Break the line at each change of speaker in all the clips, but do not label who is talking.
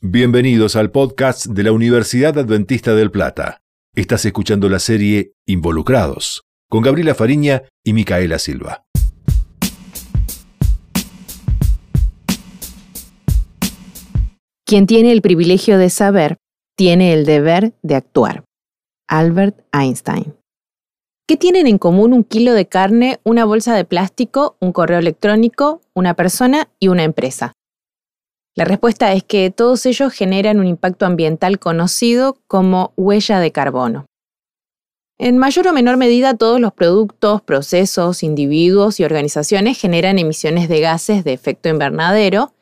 Bienvenidos al podcast de la Universidad Adventista del Plata. Estás escuchando la serie Involucrados con Gabriela Fariña y Micaela Silva.
Quien tiene el privilegio de saber, tiene el deber de actuar. Albert Einstein. ¿Qué tienen en común un kilo de carne, una bolsa de plástico, un correo electrónico, una persona y una empresa? La respuesta es que todos ellos generan un impacto ambiental conocido como huella de carbono. En mayor o menor medida todos los productos, procesos, individuos y organizaciones generan emisiones de gases de efecto invernadero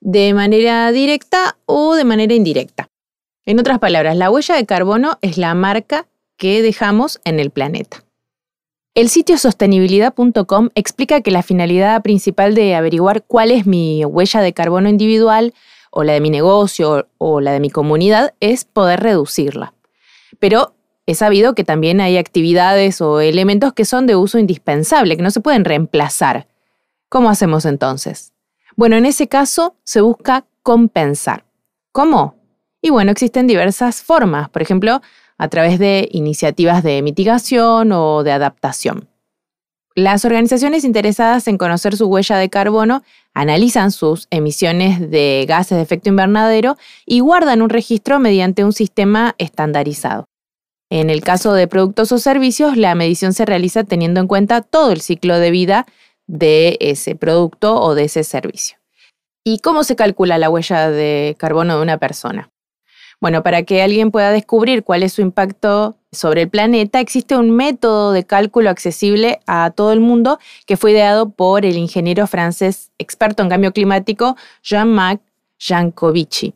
de manera directa o de manera indirecta. En otras palabras, la huella de carbono es la marca que dejamos en el planeta. El sitio sostenibilidad.com explica que la finalidad principal de averiguar cuál es mi huella de carbono individual o la de mi negocio o la de mi comunidad es poder reducirla. Pero he sabido que también hay actividades o elementos que son de uso indispensable, que no se pueden reemplazar. ¿Cómo hacemos entonces? Bueno, en ese caso se busca compensar. ¿Cómo? Y bueno, existen diversas formas. Por ejemplo, a través de iniciativas de mitigación o de adaptación. Las organizaciones interesadas en conocer su huella de carbono analizan sus emisiones de gases de efecto invernadero y guardan un registro mediante un sistema estandarizado. En el caso de productos o servicios, la medición se realiza teniendo en cuenta todo el ciclo de vida de ese producto o de ese servicio. ¿Y cómo se calcula la huella de carbono de una persona? Bueno, para que alguien pueda descubrir cuál es su impacto sobre el planeta, existe un método de cálculo accesible a todo el mundo que fue ideado por el ingeniero francés experto en cambio climático Jean-Marc Jancovici.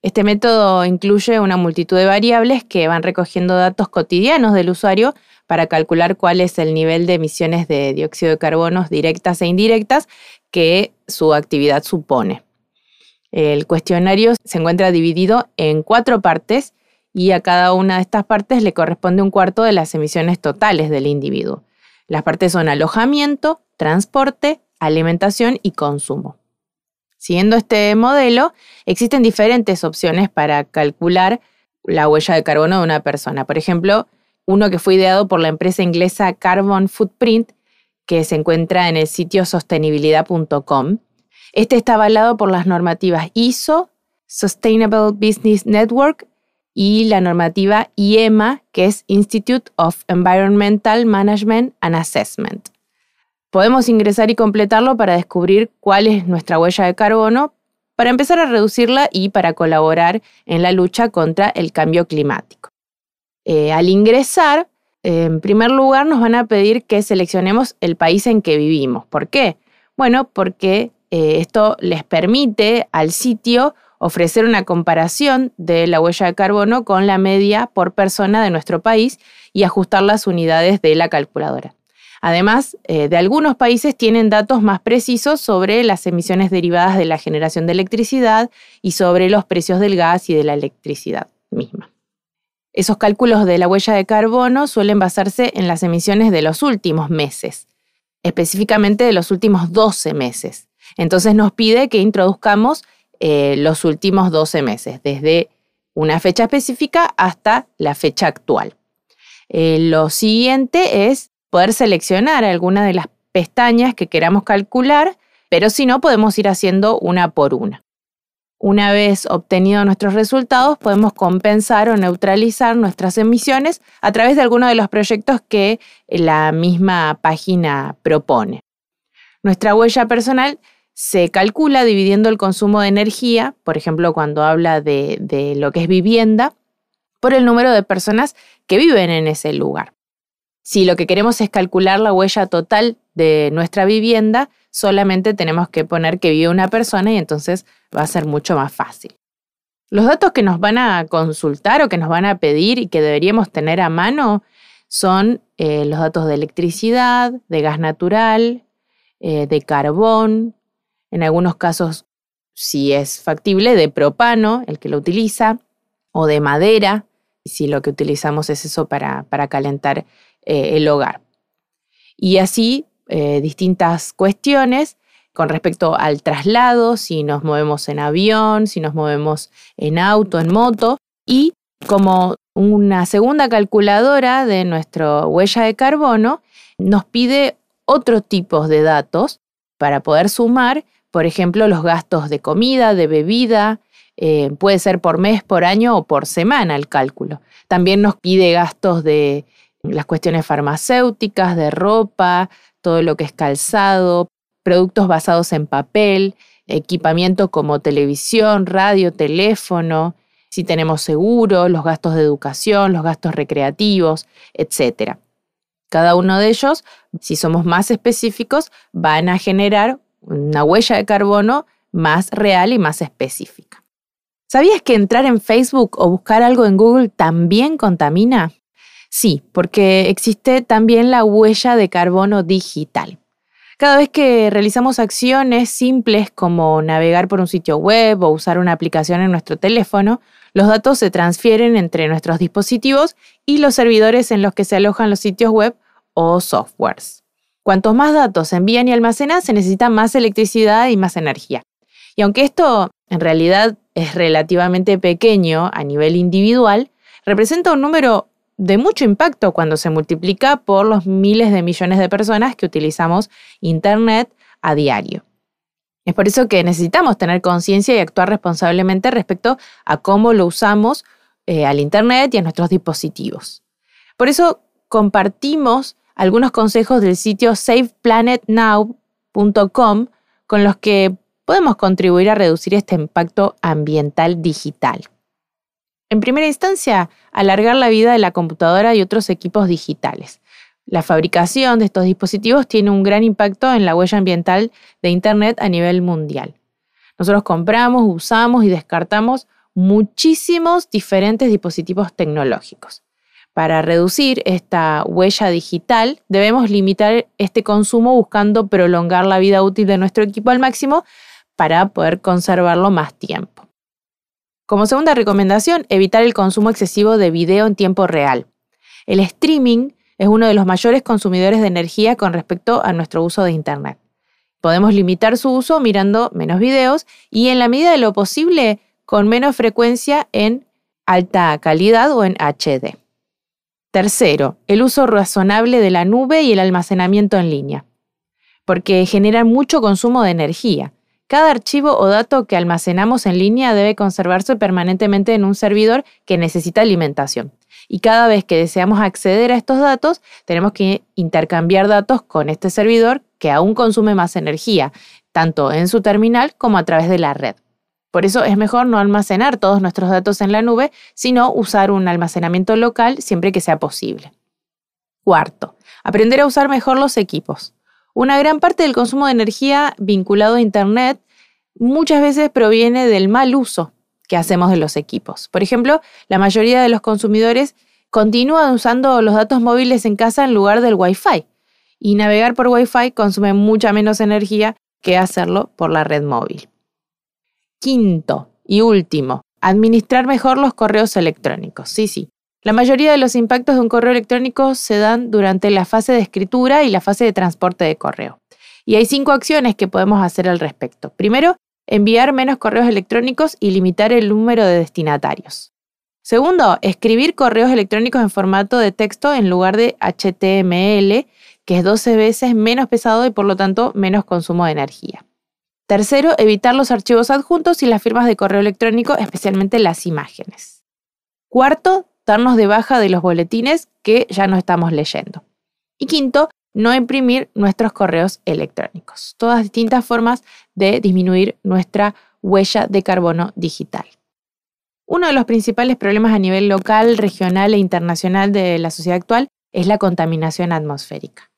Este método incluye una multitud de variables que van recogiendo datos cotidianos del usuario para calcular cuál es el nivel de emisiones de dióxido de carbono directas e indirectas que su actividad supone. El cuestionario se encuentra dividido en cuatro partes y a cada una de estas partes le corresponde un cuarto de las emisiones totales del individuo. Las partes son alojamiento, transporte, alimentación y consumo. Siguiendo este modelo, existen diferentes opciones para calcular la huella de carbono de una persona. Por ejemplo, uno que fue ideado por la empresa inglesa Carbon Footprint, que se encuentra en el sitio sostenibilidad.com este está avalado por las normativas ISO, Sustainable Business Network y la normativa IEMA, que es Institute of Environmental Management and Assessment. Podemos ingresar y completarlo para descubrir cuál es nuestra huella de carbono, para empezar a reducirla y para colaborar en la lucha contra el cambio climático. Eh, al ingresar, en primer lugar nos van a pedir que seleccionemos el país en que vivimos. ¿Por qué? Bueno, porque eh, esto les permite al sitio ofrecer una comparación de la huella de carbono con la media por persona de nuestro país y ajustar las unidades de la calculadora. Además, eh, de algunos países tienen datos más precisos sobre las emisiones derivadas de la generación de electricidad y sobre los precios del gas y de la electricidad misma. Esos cálculos de la huella de carbono suelen basarse en las emisiones de los últimos meses, específicamente de los últimos 12 meses. Entonces nos pide que introduzcamos eh, los últimos 12 meses, desde una fecha específica hasta la fecha actual. Eh, lo siguiente es poder seleccionar alguna de las pestañas que queramos calcular, pero si no, podemos ir haciendo una por una. Una vez obtenidos nuestros resultados, podemos compensar o neutralizar nuestras emisiones a través de alguno de los proyectos que la misma página propone. Nuestra huella personal se calcula dividiendo el consumo de energía, por ejemplo, cuando habla de, lo que es vivienda, por el número de personas que viven en ese lugar. Si lo que queremos es calcular la huella total de nuestra vivienda, solamente tenemos que poner que vive una persona y entonces va a ser mucho más fácil. Los datos que nos van a consultar o que nos van a pedir y que deberíamos tener a mano son eh, los datos de electricidad, de gas natural, eh, de carbón, en algunos casos, si es factible, de propano, el que lo utiliza, o de madera, si lo que utilizamos es eso para, calentar eh, el hogar. Y así, eh, distintas cuestiones con respecto al traslado, si nos movemos en avión, si nos movemos en auto, en moto, y como una segunda calculadora de nuestra huella de carbono, nos pide otros tipos de datos para poder sumar, por ejemplo, los gastos de comida, de bebida, eh, puede ser por mes, por año o por semana el cálculo. También nos pide gastos de las cuestiones farmacéuticas, de ropa, todo lo que es calzado, productos basados en papel, equipamiento como televisión, radio, teléfono, si tenemos seguro, los gastos de educación, los gastos recreativos, etc. Cada uno de ellos, si somos más específicos, van a generar una huella de carbono más real y más específica. ¿Sabías que entrar en Facebook o buscar algo en Google también contamina? Sí, porque existe también la huella de carbono digital. Cada vez que realizamos acciones simples como navegar por un sitio web o usar una aplicación en nuestro teléfono, los datos se transfieren entre nuestros dispositivos y los servidores en los que se alojan los sitios web o softwares. Cuantos más datos se envían y almacenan, se necesita más electricidad y más energía. Y aunque esto en realidad es relativamente pequeño a nivel individual, representa un número de mucho impacto cuando se multiplica por los miles de millones de personas que utilizamos Internet a diario. Es por eso que necesitamos tener conciencia y actuar responsablemente respecto a cómo lo usamos eh, al Internet y a nuestros dispositivos. Por eso compartimos algunos consejos del sitio saveplanetnow.com con los que podemos contribuir a reducir este impacto ambiental digital. En primera instancia, alargar la vida de la computadora y otros equipos digitales. La fabricación de estos dispositivos tiene un gran impacto en la huella ambiental de Internet a nivel mundial. Nosotros compramos, usamos y descartamos muchísimos diferentes dispositivos tecnológicos. Para reducir esta huella digital, debemos limitar este consumo buscando prolongar la vida útil de nuestro equipo al máximo para poder conservarlo más tiempo. Como segunda recomendación, evitar el consumo excesivo de video en tiempo real. El streaming es uno de los mayores consumidores de energía con respecto a nuestro uso de Internet. Podemos limitar su uso mirando menos videos y en la medida de lo posible con menos frecuencia en alta calidad o en HD. Tercero, el uso razonable de la nube y el almacenamiento en línea, porque generan mucho consumo de energía. Cada archivo o dato que almacenamos en línea debe conservarse permanentemente en un servidor que necesita alimentación. Y cada vez que deseamos acceder a estos datos, tenemos que intercambiar datos con este servidor que aún consume más energía, tanto en su terminal como a través de la red. Por eso es mejor no almacenar todos nuestros datos en la nube, sino usar un almacenamiento local siempre que sea posible. Cuarto, aprender a usar mejor los equipos. Una gran parte del consumo de energía vinculado a Internet muchas veces proviene del mal uso que hacemos de los equipos. Por ejemplo, la mayoría de los consumidores continúan usando los datos móviles en casa en lugar del Wi-Fi. Y navegar por Wi-Fi consume mucha menos energía que hacerlo por la red móvil. Quinto y último, administrar mejor los correos electrónicos. Sí, sí. La mayoría de los impactos de un correo electrónico se dan durante la fase de escritura y la fase de transporte de correo. Y hay cinco acciones que podemos hacer al respecto. Primero, enviar menos correos electrónicos y limitar el número de destinatarios. Segundo, escribir correos electrónicos en formato de texto en lugar de HTML, que es 12 veces menos pesado y por lo tanto menos consumo de energía. Tercero, evitar los archivos adjuntos y las firmas de correo electrónico, especialmente las imágenes. Cuarto, darnos de baja de los boletines que ya no estamos leyendo. Y quinto, no imprimir nuestros correos electrónicos. Todas distintas formas de disminuir nuestra huella de carbono digital. Uno de los principales problemas a nivel local, regional e internacional de la sociedad actual es la contaminación atmosférica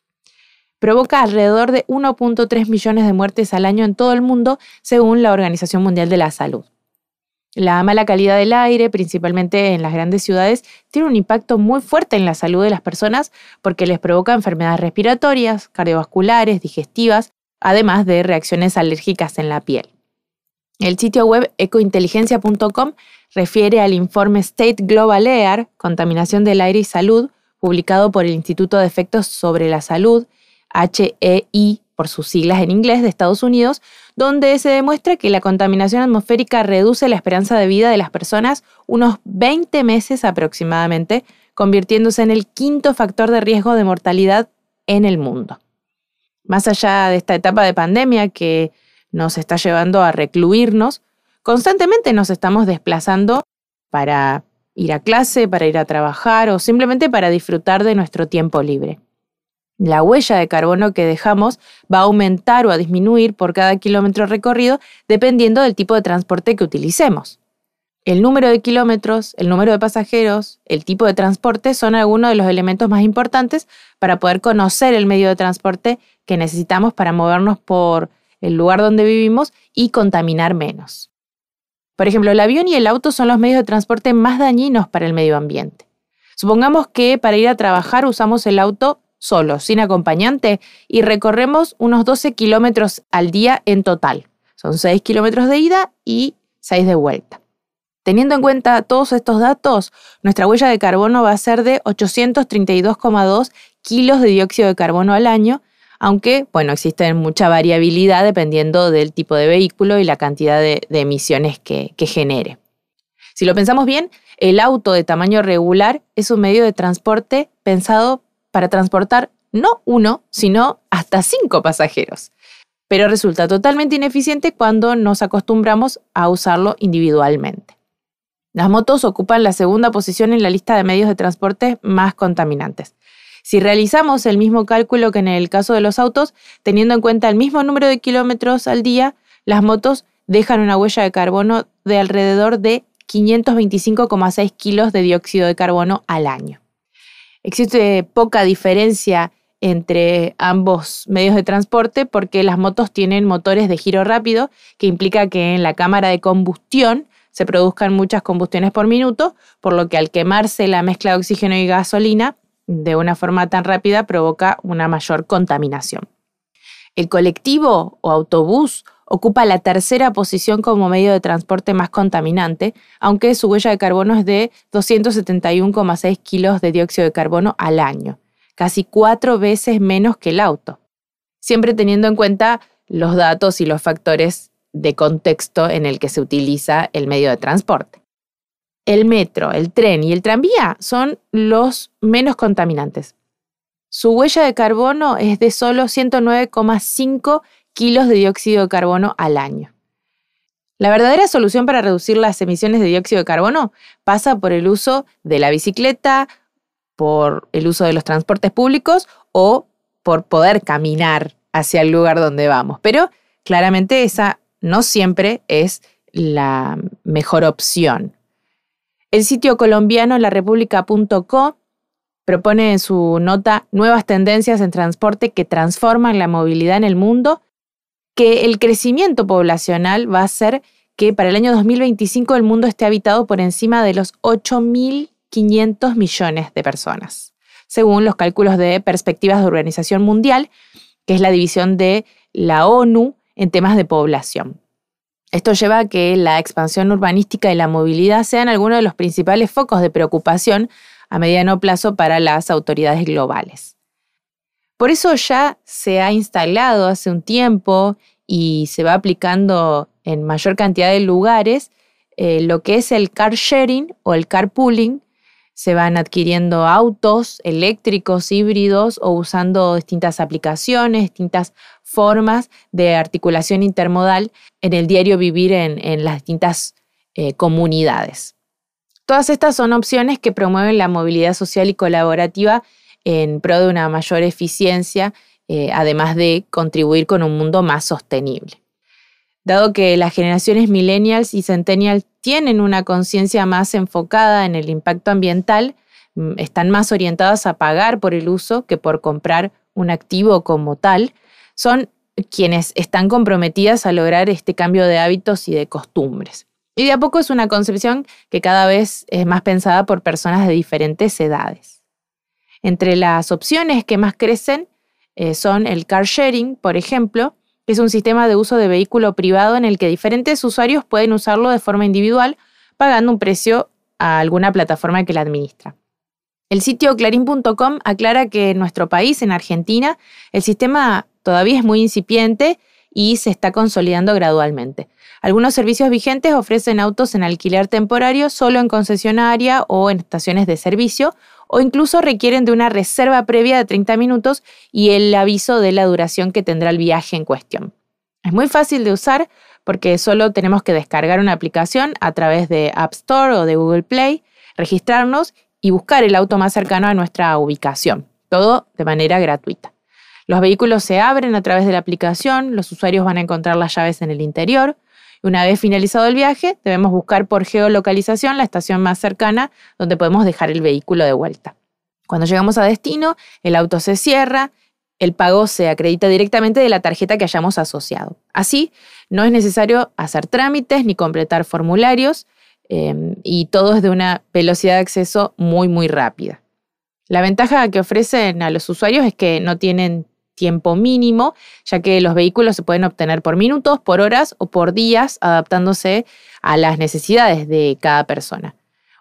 provoca alrededor de 1.3 millones de muertes al año en todo el mundo, según la Organización Mundial de la Salud. La mala calidad del aire, principalmente en las grandes ciudades, tiene un impacto muy fuerte en la salud de las personas porque les provoca enfermedades respiratorias, cardiovasculares, digestivas, además de reacciones alérgicas en la piel. El sitio web ecointeligencia.com refiere al informe State Global Air, Contaminación del Aire y Salud, publicado por el Instituto de Efectos sobre la Salud, HEI por sus siglas en inglés, de Estados Unidos, donde se demuestra que la contaminación atmosférica reduce la esperanza de vida de las personas unos 20 meses aproximadamente, convirtiéndose en el quinto factor de riesgo de mortalidad en el mundo. Más allá de esta etapa de pandemia que nos está llevando a recluirnos, constantemente nos estamos desplazando para ir a clase, para ir a trabajar o simplemente para disfrutar de nuestro tiempo libre. La huella de carbono que dejamos va a aumentar o a disminuir por cada kilómetro recorrido dependiendo del tipo de transporte que utilicemos. El número de kilómetros, el número de pasajeros, el tipo de transporte son algunos de los elementos más importantes para poder conocer el medio de transporte que necesitamos para movernos por el lugar donde vivimos y contaminar menos. Por ejemplo, el avión y el auto son los medios de transporte más dañinos para el medio ambiente. Supongamos que para ir a trabajar usamos el auto solo, sin acompañante, y recorremos unos 12 kilómetros al día en total. Son 6 kilómetros de ida y 6 de vuelta. Teniendo en cuenta todos estos datos, nuestra huella de carbono va a ser de 832,2 kilos de dióxido de carbono al año, aunque, bueno, existe mucha variabilidad dependiendo del tipo de vehículo y la cantidad de, emisiones que, que genere. Si lo pensamos bien, el auto de tamaño regular es un medio de transporte pensado para transportar no uno, sino hasta cinco pasajeros. Pero resulta totalmente ineficiente cuando nos acostumbramos a usarlo individualmente. Las motos ocupan la segunda posición en la lista de medios de transporte más contaminantes. Si realizamos el mismo cálculo que en el caso de los autos, teniendo en cuenta el mismo número de kilómetros al día, las motos dejan una huella de carbono de alrededor de 525,6 kilos de dióxido de carbono al año. Existe poca diferencia entre ambos medios de transporte porque las motos tienen motores de giro rápido, que implica que en la cámara de combustión se produzcan muchas combustiones por minuto, por lo que al quemarse la mezcla de oxígeno y gasolina, de una forma tan rápida provoca una mayor contaminación. El colectivo o autobús ocupa la tercera posición como medio de transporte más contaminante, aunque su huella de carbono es de 271,6 kilos de dióxido de carbono al año, casi cuatro veces menos que el auto, siempre teniendo en cuenta los datos y los factores de contexto en el que se utiliza el medio de transporte. El metro, el tren y el tranvía son los menos contaminantes. Su huella de carbono es de solo 109,5 kilos de dióxido de carbono al año. La verdadera solución para reducir las emisiones de dióxido de carbono pasa por el uso de la bicicleta, por el uso de los transportes públicos o por poder caminar hacia el lugar donde vamos. Pero claramente esa no siempre es la mejor opción. El sitio colombiano larepublica.co propone en su nota nuevas tendencias en transporte que transforman la movilidad en el mundo, que el crecimiento poblacional va a hacer que para el año 2025 el mundo esté habitado por encima de los 8.500 millones de personas, según los cálculos de perspectivas de urbanización mundial, que es la división de la ONU en temas de población. Esto lleva a que la expansión urbanística y la movilidad sean algunos de los principales focos de preocupación a mediano plazo para las autoridades globales. Por eso ya se ha instalado hace un tiempo y se va aplicando en mayor cantidad de lugares eh, lo que es el car sharing o el carpooling, se van adquiriendo autos eléctricos, híbridos o usando distintas aplicaciones, distintas formas de articulación intermodal en el diario vivir en, las distintas eh, comunidades. Todas estas son opciones que promueven la movilidad social y colaborativa en pro de una mayor eficiencia, eh, además de contribuir con un mundo más sostenible. Dado que las generaciones millennials y centennials tienen una conciencia más enfocada en el impacto ambiental, mm, están más orientadas a pagar por el uso que por comprar un activo como tal, son quienes están comprometidas a lograr este cambio de hábitos y de costumbres. Y de a poco es una concepción que cada vez es más pensada por personas de diferentes edades. Entre las opciones que más crecen eh, son el car sharing, por ejemplo, es un sistema de uso de vehículo privado en el que diferentes usuarios pueden usarlo de forma individual pagando un precio a alguna plataforma que la administra. El sitio clarín.com aclara que en nuestro país, en Argentina, el sistema todavía es muy incipiente y se está consolidando gradualmente. Algunos servicios vigentes ofrecen autos en alquiler temporario solo en concesionaria o en estaciones de servicio o incluso requieren de una reserva previa de 30 minutos y el aviso de la duración que tendrá el viaje en cuestión. Es muy fácil de usar porque solo tenemos que descargar una aplicación a través de App Store o de Google Play, registrarnos y buscar el auto más cercano a nuestra ubicación, todo de manera gratuita. Los vehículos se abren a través de la aplicación, los usuarios van a encontrar las llaves en el interior. Una vez finalizado el viaje, debemos buscar por geolocalización la estación más cercana donde podemos dejar el vehículo de vuelta. Cuando llegamos a destino, el auto se cierra, el pago se acredita directamente de la tarjeta que hayamos asociado. Así, no es necesario hacer trámites ni completar formularios em, y todo es de una velocidad de acceso muy, muy rápida. La ventaja que ofrecen a los usuarios es que no tienen tiempo mínimo, ya que los vehículos se pueden obtener por minutos, por horas o por días, adaptándose a las necesidades de cada persona.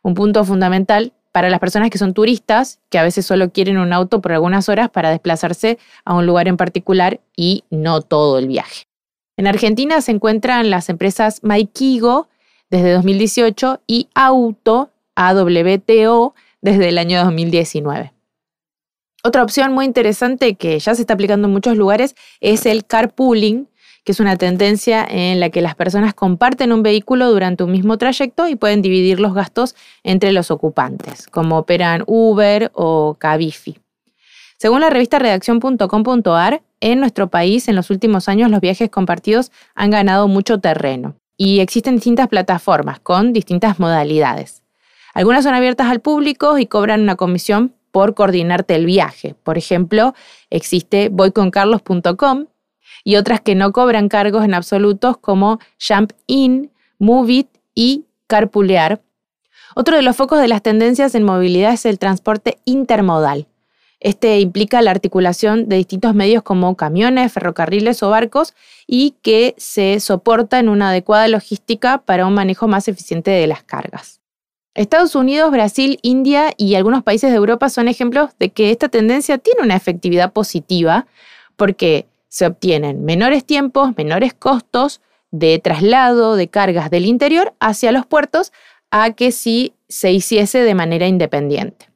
Un punto fundamental para las personas que son turistas, que a veces solo quieren un auto por algunas horas para desplazarse a un lugar en particular y no todo el viaje. En Argentina se encuentran las empresas Maikigo desde 2018 y Auto, AWTO, desde el año 2019. Otra opción muy interesante que ya se está aplicando en muchos lugares es el carpooling, que es una tendencia en la que las personas comparten un vehículo durante un mismo trayecto y pueden dividir los gastos entre los ocupantes, como operan Uber o Cabify. Según la revista redacción.com.ar, en nuestro país en los últimos años los viajes compartidos han ganado mucho terreno y existen distintas plataformas con distintas modalidades. Algunas son abiertas al público y cobran una comisión por coordinarte el viaje. Por ejemplo, existe voyconcarlos.com y otras que no cobran cargos en absolutos como Jump In, Move y Carpoolear. Otro de los focos de las tendencias en movilidad es el transporte intermodal. Este implica la articulación de distintos medios como camiones, ferrocarriles o barcos y que se soporta en una adecuada logística para un manejo más eficiente de las cargas. Estados Unidos, Brasil, India y algunos países de Europa son ejemplos de que esta tendencia tiene una efectividad positiva porque se obtienen menores tiempos, menores costos de traslado de cargas del interior hacia los puertos a que si se hiciese de manera independiente.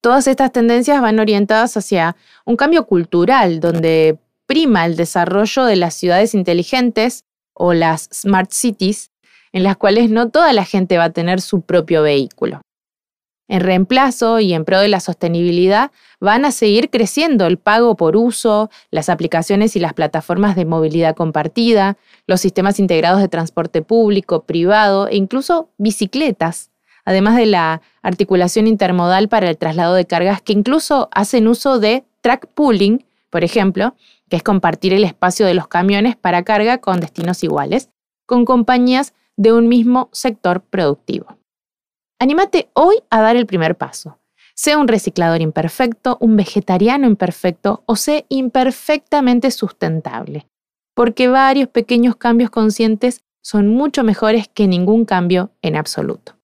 Todas estas tendencias van orientadas hacia un cambio cultural donde prima el desarrollo de las ciudades inteligentes o las smart cities en las cuales no toda la gente va a tener su propio vehículo. En reemplazo y en pro de la sostenibilidad, van a seguir creciendo el pago por uso, las aplicaciones y las plataformas de movilidad compartida, los sistemas integrados de transporte público, privado e incluso bicicletas, además de la articulación intermodal para el traslado de cargas que incluso hacen uso de track pooling, por ejemplo, que es compartir el espacio de los camiones para carga con destinos iguales, con compañías de un mismo sector productivo. Anímate hoy a dar el primer paso. Sea un reciclador imperfecto, un vegetariano imperfecto o sé imperfectamente sustentable, porque varios pequeños cambios conscientes son mucho mejores que ningún cambio en absoluto.